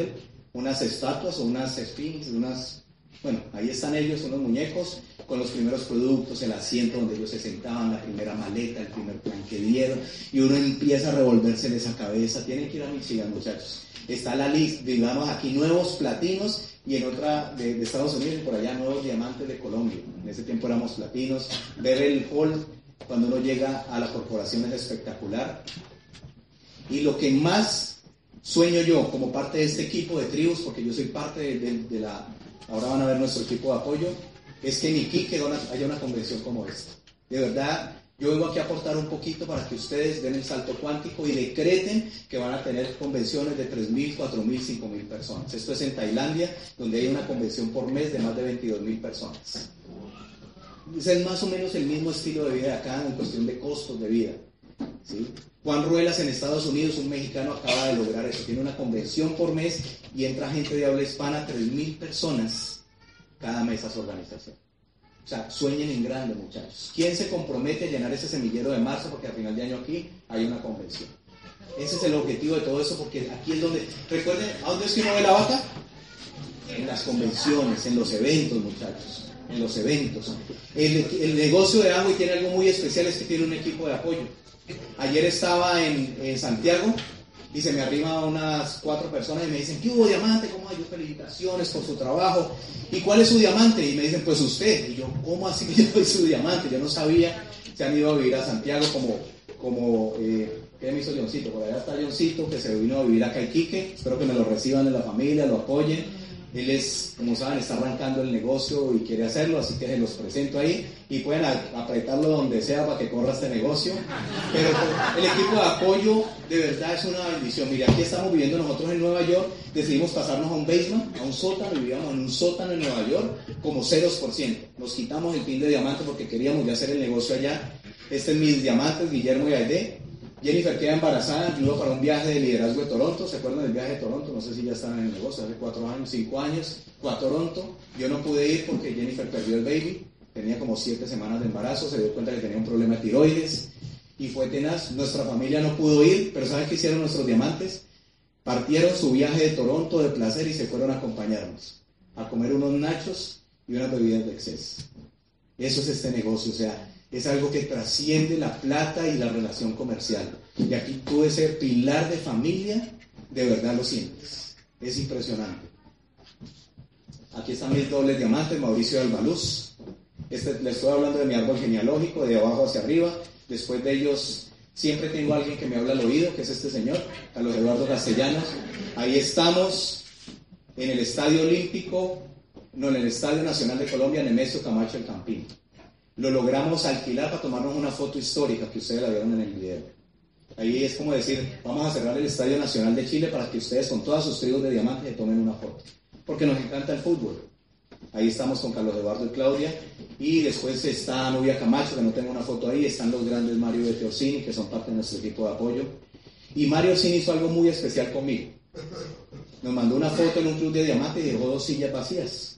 unas estatuas o unas sphinx, unas bueno, ahí están ellos, son los muñecos, con los primeros productos, el asiento donde ellos se sentaban, la primera maleta, el primer plan que dieron, y uno empieza a revolverse en esa cabeza. Tienen que ir a Michigan, muchachos. Está la lista, digamos aquí nuevos platinos y en otra de, Estados Unidos por allá nuevos diamantes de Colombia. En ese tiempo éramos platinos. Ver el hall cuando uno llega a la corporación es espectacular. Y lo que más sueño yo como parte de este equipo de tribus, porque yo soy parte de la ahora van a ver nuestro equipo de apoyo, es que en Iquique haya una convención como esta. De verdad, yo vengo aquí a aportar un poquito para que ustedes den el salto cuántico y decreten que van a tener convenciones de 3.000, 4.000, 5.000 personas. Esto es en Tailandia, donde hay una convención por mes de más de 22.000 personas. Es más o menos el mismo estilo de vida acá en cuestión de costos de vida. Juan Ruelas en Estados Unidos, un mexicano, acaba de lograr eso. Tiene una convención por mes y entra gente de habla hispana, 3.000 personas cada mes a su organización. O sea, sueñen en grande, muchachos. ¿Quién se compromete a llenar ese semillero de marzo? Porque al final de año aquí hay una convención. Ese es el objetivo de todo eso, porque aquí es donde. Recuerden, ¿a dónde es que uno ve la vaca? En las convenciones, en los eventos, muchachos. En los eventos. El, el negocio de agua tiene algo muy especial, es que tiene un equipo de apoyo. Ayer estaba en, Santiago y se me arriba unas cuatro personas y me dicen, ¿qué hubo diamante? ¿Cómo hay? felicitaciones por su trabajo. ¿Y cuál es su diamante? Y me dicen, pues usted. Y yo, ¿cómo así que yo soy su diamante? Yo no sabía. Se han ido a vivir a Santiago como, como eh, ¿qué me hizo Johncito? Por allá está Johncito, que se vino a vivir a Iquique. Espero que me lo reciban en la familia, lo apoyen. Él es, como saben, está arrancando el negocio y quiere hacerlo, así que se los presento ahí y pueden apretarlo donde sea para que corra este negocio. Pero el equipo de apoyo de verdad es una bendición. Mira, aquí estamos viviendo nosotros en Nueva York, decidimos pasarnos a un basement, a un sótano, vivíamos en un sótano en Nueva York como ceros por ciento. Nos quitamos el pin de diamante porque queríamos ya hacer el negocio allá. Este es mis diamantes, Guillermo y Aide. Jennifer queda embarazada, yo para un viaje de liderazgo de Toronto, ¿se acuerdan del viaje de Toronto? No sé si ya están en el negocio, hace cuatro años, cinco años, fue a Toronto. Yo no pude ir porque Jennifer perdió el baby, tenía como siete semanas de embarazo, se dio cuenta que tenía un problema de tiroides y fue tenaz. Nuestra familia no pudo ir, pero ¿saben qué hicieron nuestros diamantes? Partieron su viaje de Toronto de placer y se fueron a acompañarnos, a comer unos nachos y unas bebidas de exceso. Eso es este negocio, o sea, es algo que trasciende la plata y la relación comercial. Y aquí tú ese pilar de familia, de verdad lo sientes. Es impresionante. Aquí están mis dobles diamantes, Mauricio Albaluz. Este, le estoy hablando de mi árbol genealógico, de abajo hacia arriba. Después de ellos, siempre tengo a alguien que me habla al oído, que es este señor, Carlos Eduardo Castellanos. Ahí estamos en el Estadio Olímpico, no, en el Estadio Nacional de Colombia, Nemesio Camacho el Campín. Lo logramos alquilar para tomarnos una foto histórica que ustedes la vieron en el video. Ahí es como decir, vamos a cerrar el Estadio Nacional de Chile para que ustedes con todas sus tribus de diamantes se tomen una foto. Porque nos encanta el fútbol. Ahí estamos con Carlos Eduardo y Claudia. Y después está Novia Camacho, que no tengo una foto ahí. Están los grandes Mario y Orsini, que son parte de nuestro equipo de apoyo. Y Mario Orsini hizo algo muy especial conmigo. Nos mandó una foto en un club de diamantes y dejó dos sillas vacías.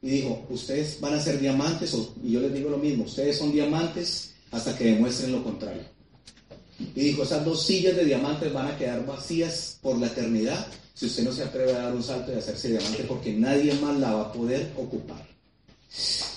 Y dijo, ustedes van a ser diamantes, y yo les digo lo mismo, ustedes son diamantes hasta que demuestren lo contrario. Y dijo, esas dos sillas de diamantes van a quedar vacías por la eternidad si usted no se atreve a dar un salto y hacerse diamante porque nadie más la va a poder ocupar.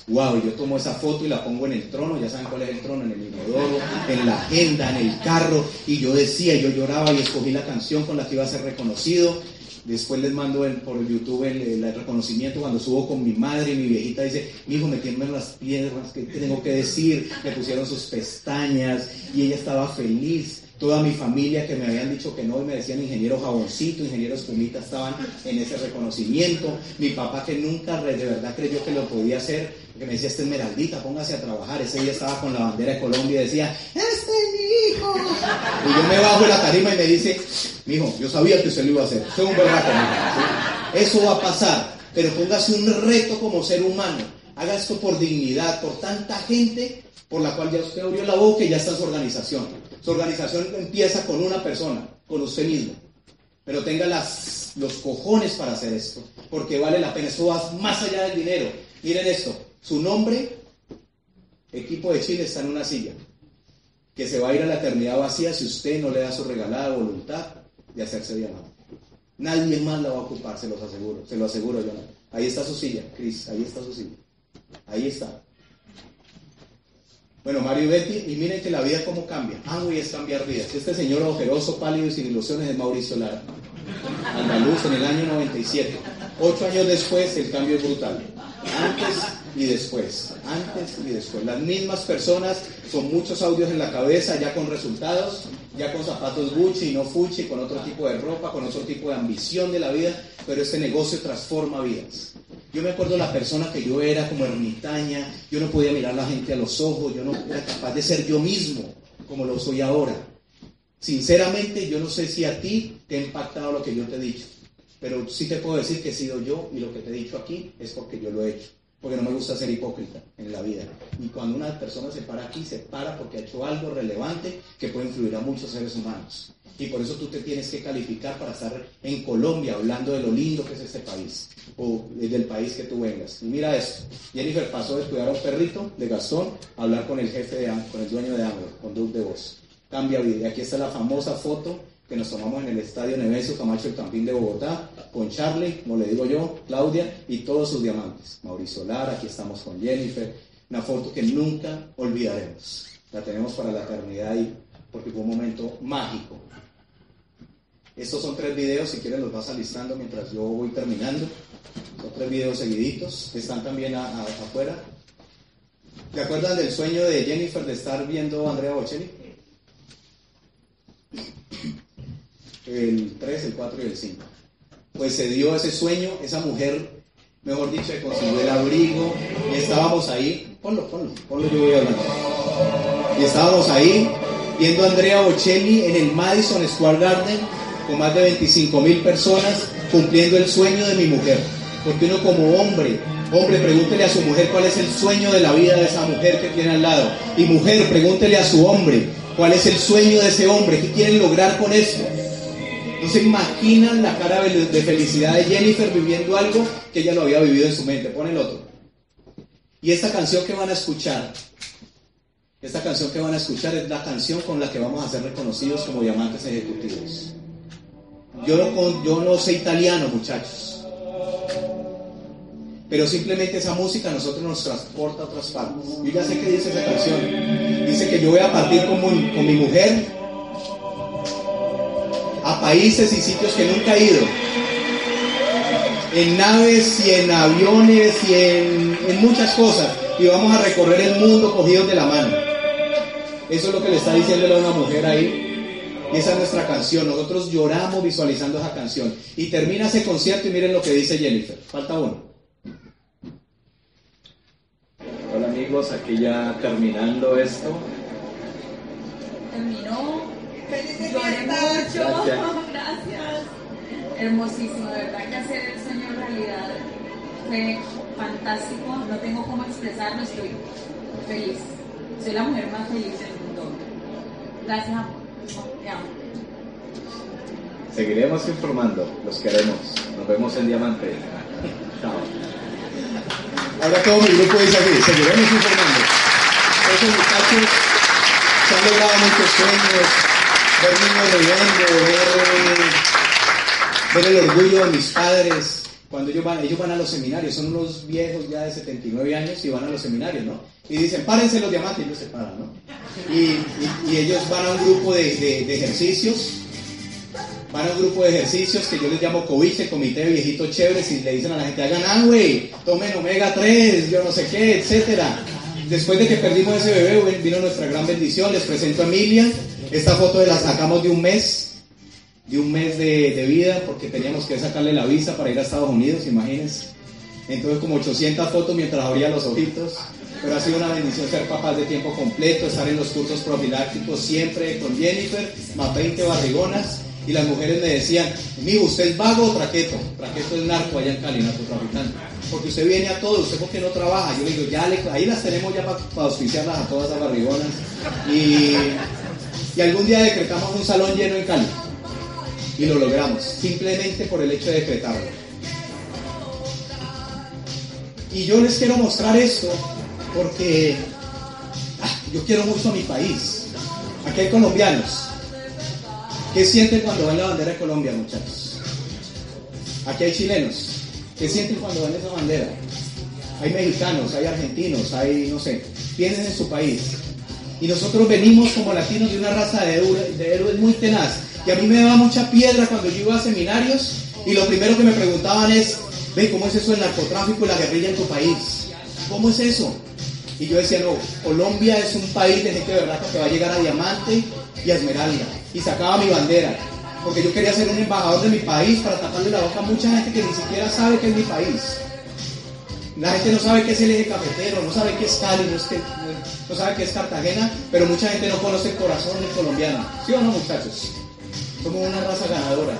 Wow, yo tomo esa foto y la pongo en el trono, ya saben cuál es el trono, en el inodoro, en la agenda, en el carro, y yo decía, yo lloraba y escogí la canción con la que iba a ser reconocido. Después les mando por YouTube el, reconocimiento cuando subo con mi madre y mi viejita dice, mi hijo me tiemblan las piernas, ¿qué tengo que decir? Me pusieron sus pestañas y ella estaba feliz toda mi familia que me habían dicho que no y me decían ingeniero jaboncito, ingeniero espumita, estaban en ese reconocimiento. Mi papá que nunca de verdad creyó que lo podía hacer, que me decía, esta esmeraldita, póngase a trabajar. Ese día estaba con la bandera de Colombia y decía, este. Y yo me bajo la tarima y me dice, mi hijo, yo sabía que usted lo iba a hacer. Soy un verdad Eso va a pasar, pero póngase un reto como ser humano. Haga esto por dignidad, por tanta gente por la cual ya usted abrió la boca y ya está su organización. Su organización empieza con una persona, con usted mismo. Pero tenga las, los cojones para hacer esto, porque vale la pena. Esto va más allá del dinero. Miren esto, su nombre, equipo de Chile, está en una silla, que se va a ir a la eternidad vacía si usted no le da su regalada voluntad de hacerse diamante. Nadie más la va a ocupar, se los aseguro, se lo aseguro yo. Ahí está su silla, Cris, ahí está su silla. Ahí está. Bueno, Mario y Betty, y miren que la vida cómo cambia. Ah, y es cambiar vidas. Este señor ojeroso, pálido y sin ilusiones es Mauricio Lara. Andaluz en el año 97. Ocho años después el cambio es brutal. Antes y después. Antes y después. Las mismas personas con muchos audios en la cabeza, ya con resultados, ya con zapatos Gucci y no Fucci, con otro tipo de ropa, con otro tipo de ambición de la vida, pero este negocio transforma vidas. Yo me acuerdo la persona que yo era como ermitaña, yo no podía mirar a la gente a los ojos, yo no era capaz de ser yo mismo como lo soy ahora. Sinceramente, yo no sé si a ti te ha impactado lo que yo te he dicho, pero sí te puedo decir que he sido yo y lo que te he dicho aquí es porque yo lo he hecho porque no me gusta ser hipócrita en la vida. Y cuando una persona se para aquí, se para porque ha hecho algo relevante que puede influir a muchos seres humanos. Y por eso tú te tienes que calificar para estar en Colombia hablando de lo lindo que es este país, o del país que tú vengas. Y mira esto, Jennifer pasó de cuidar a un perrito de Gastón a hablar con el jefe, de, con el dueño de Amber, con Duke de Voz. Cambia vida. Aquí está la famosa foto que nos tomamos en el estadio Nemesio Camacho el Campín de Bogotá, con Charlie, como le digo yo, Claudia y todos sus diamantes. Mauricio Lara, aquí estamos con Jennifer, una foto que nunca olvidaremos. La tenemos para la eternidad ahí, porque fue un momento mágico. Estos son tres videos, si quieren los vas alistando mientras yo voy terminando. Son tres videos seguiditos, están también afuera. ¿Te acuerdan del sueño de Jennifer de estar viendo a Andrea Bocelli? El 3, el 4 y el 5. Pues se dio ese sueño, esa mujer, mejor dicho, consiguió el abrigo y estábamos ahí, ponlo, ponlo, ponlo, yo voy hablando. Y estábamos ahí viendo a Andrea Bocelli en el Madison Square Garden con más de 25 mil personas cumpliendo el sueño de mi mujer. Porque uno como hombre, hombre, pregúntele a su mujer cuál es el sueño de la vida de esa mujer que tiene al lado. Y mujer, pregúntele a su hombre cuál es el sueño de ese hombre, qué quieren lograr con esto. No se imaginan la cara de felicidad de Jennifer viviendo algo que ella lo había vivido en su mente. Pon el otro. Y esta canción que van a escuchar, esta canción que van a escuchar es la canción con la que vamos a ser reconocidos como diamantes ejecutivos. Yo no, yo no sé italiano, muchachos. Pero simplemente esa música a nosotros nos transporta a otras partes. Yo ya sé qué dice esa canción. Dice que yo voy a partir con con mi mujer a países y sitios que nunca he ido. En naves y en aviones y en, muchas cosas. Y vamos a recorrer el mundo cogidos de la mano. Eso es lo que le está diciéndole a una mujer ahí. Y esa es nuestra canción. Nosotros lloramos visualizando esa canción. Y termina ese concierto y miren lo que dice Jennifer. Falta uno. Hola amigos, aquí ya terminando esto. Terminó. ¡Feliz Lloré mucho. Gracias. Gracias. Hermosísimo, de verdad que hacer el sueño realidad fue fantástico. No tengo cómo expresarlo, estoy feliz. Soy la mujer más feliz del mundo. Gracias, amor. Te amo. Seguiremos informando, los queremos. Nos vemos en Diamante. Chao. Ahora todo mi grupo dice así, seguiremos informando. Esos muchachos se han logrado muchos sueños, riendo, ver, eh, ver el orgullo de mis padres. Cuando ellos van, ellos van a los seminarios, son unos viejos ya de 79 años y van a los seminarios, ¿no? Y dicen, párense los diamantes, y ellos se paran, ¿no? Y, y- ellos van a un grupo de, de- de ejercicios van a un grupo de ejercicios que yo les llamo COVID, el comité de viejitos chéveres, y le dicen a la gente, hagan ah, güey, tomen omega 3, yo no sé qué, etcétera. Después de que perdimos ese bebé, vino nuestra gran bendición, les presento a Emilia, esta foto la sacamos de un mes, de un mes de, vida, porque teníamos que sacarle la visa para ir a Estados Unidos, imagínense. Entonces como 800 fotos mientras abría los ojitos, pero ha sido una bendición ser papás de tiempo completo, estar en los cursos profilácticos siempre con Jennifer, más 20 barrigonas, y las mujeres me decían, amigo, ¿usted es vago o traqueto? Traqueto es narco allá en Cali, narcotraficante. Porque usted viene a todo, ¿usted por qué no trabaja? Yo le digo, ya le- ahí las tenemos ya para auspiciarlas a todas las barrigonas. Y, y algún día decretamos un salón lleno en Cali. Y lo logramos, simplemente por el hecho de decretarlo. Y yo les quiero mostrar esto porque ah, yo quiero mucho a mi país. Aquí hay colombianos. ¿Qué sienten cuando ven la bandera de Colombia, muchachos? Aquí hay chilenos. ¿Qué sienten cuando ven esa bandera? Hay mexicanos, hay argentinos, hay, no sé, piensen en su país. Y nosotros venimos como latinos de una raza de, héroe- de héroes muy tenaz. Y a mí me daba mucha piedra cuando yo iba a seminarios y lo primero que me preguntaban es, ve, ¿cómo es eso el narcotráfico y la guerrilla en tu país? ¿Cómo es eso? Y yo decía, no, Colombia es un país de gente de verdad que va a llegar a diamante y a esmeralda. Y sacaba mi bandera, porque yo quería ser un embajador de mi país para taparle la boca a mucha gente que ni siquiera sabe que es mi país. La gente no sabe qué es el eje cafetero, no sabe qué es Cali, no, sabe qué es Cartagena, pero mucha gente no conoce el corazón del colombiano. ¿Sí o no, muchachos? Somos una raza ganadora.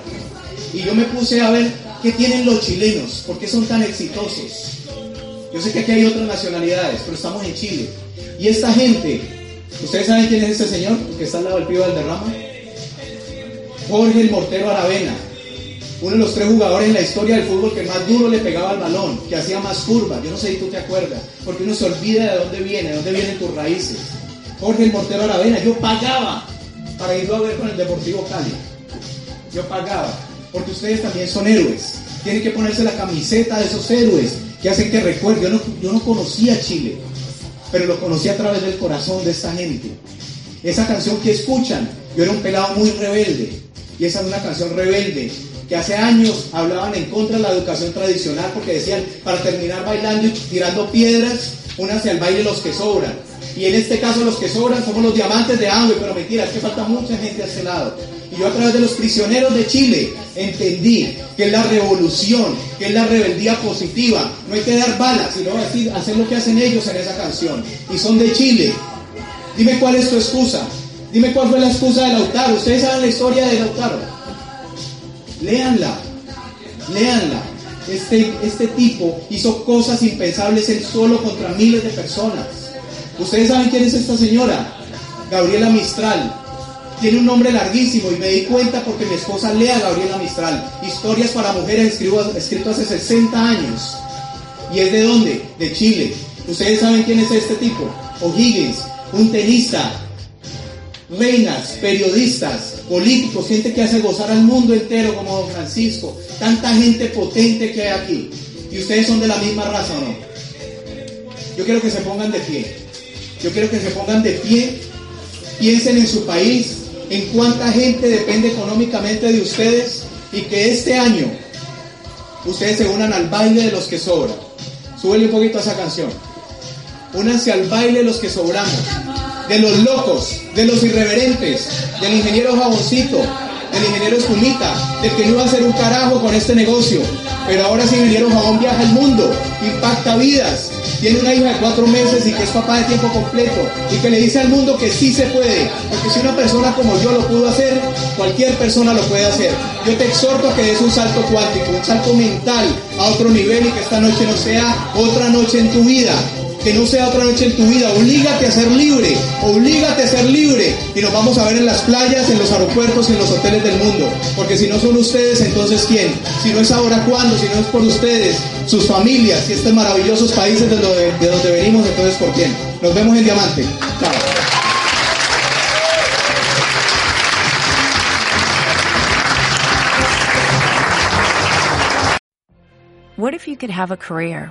Y yo me puse a ver qué tienen los chilenos, por qué son tan exitosos. Yo sé que aquí hay otras nacionalidades, pero estamos en Chile. Y esta gente, ¿ustedes saben quién es este señor que está al lado del Pío Valderrama? Jorge el Mortero Aravena, uno de los tres jugadores en la historia del fútbol que más duro le pegaba al balón, que hacía más curvas. Yo no sé si tú te acuerdas, porque uno se olvida de dónde viene, de dónde vienen tus raíces. Jorge el Mortero Aravena, yo pagaba para irlo a ver con el Deportivo Cali. Yo pagaba, porque ustedes también son héroes. Tienen que ponerse la camiseta de esos héroes que hacen que recuerden. Yo no, yo no conocía Chile, pero lo conocí a través del corazón de esta gente. Esa canción que escuchan, yo era un pelado muy rebelde, y esa es una canción rebelde, que hace años hablaban en contra de la educación tradicional porque decían, para terminar bailando y tirando piedras, únanse al baile los que sobran. Y en este caso los que sobran somos los diamantes de Amway, pero mentira, es que falta mucha gente a ese lado. Y yo a través de los prisioneros de Chile entendí que es la revolución, que es la rebeldía positiva. No hay que dar balas, sino decir, hacer lo que hacen ellos en esa canción. Y son de Chile. Dime cuál es tu excusa. Dime cuál fue la excusa de Lautaro. Ustedes saben la historia de Lautaro. Léanla. Léanla. Este, este tipo hizo cosas impensables él solo contra miles de personas. Ustedes saben quién es esta señora. Gabriela Mistral. Tiene un nombre larguísimo y me di cuenta porque mi esposa lee a Gabriela Mistral. Historias para mujeres escrito hace 60 años. ¿Y es de dónde? De Chile. ¿Ustedes saben quién es este tipo? O'Higgins, un tenista, reinas, periodistas, políticos, gente que hace gozar al mundo entero como Don Francisco, tanta gente potente que hay aquí. ¿Y ustedes son de la misma raza no? Yo quiero que se pongan de pie. Yo quiero que se pongan de pie. Piensen en su país, en cuánta gente depende económicamente de ustedes y que este año ustedes se unan al baile de los que sobran. Súbele un poquito a esa canción. Únanse al baile de los que sobramos. De los locos, de los irreverentes, del ingeniero Jaboncito, del ingeniero Espumita, del que no iba a hacer un carajo con este negocio. Pero ahora ese ingeniero Jabón viaja al mundo, impacta vidas, tiene una hija de cuatro meses y que es papá de tiempo completo y que le dice al mundo que sí se puede, porque si una persona como yo lo pudo hacer, cualquier persona lo puede hacer. Yo te exhorto a que des un salto cuántico, un salto mental a otro nivel y que esta noche no sea otra noche en tu vida, que no sea otra noche en tu vida. Oblígate a ser libre, oblígate a ser libre. Y nos vamos a ver en las playas, en los aeropuertos y en los hoteles del mundo. Porque si no son ustedes, entonces ¿quién? Si no es ahora, ¿cuándo? Si no es por ustedes, sus familias y estos maravillosos países de donde, de donde venimos, entonces ¿por quién? Nos vemos en Diamante. Chao. What if you could have a career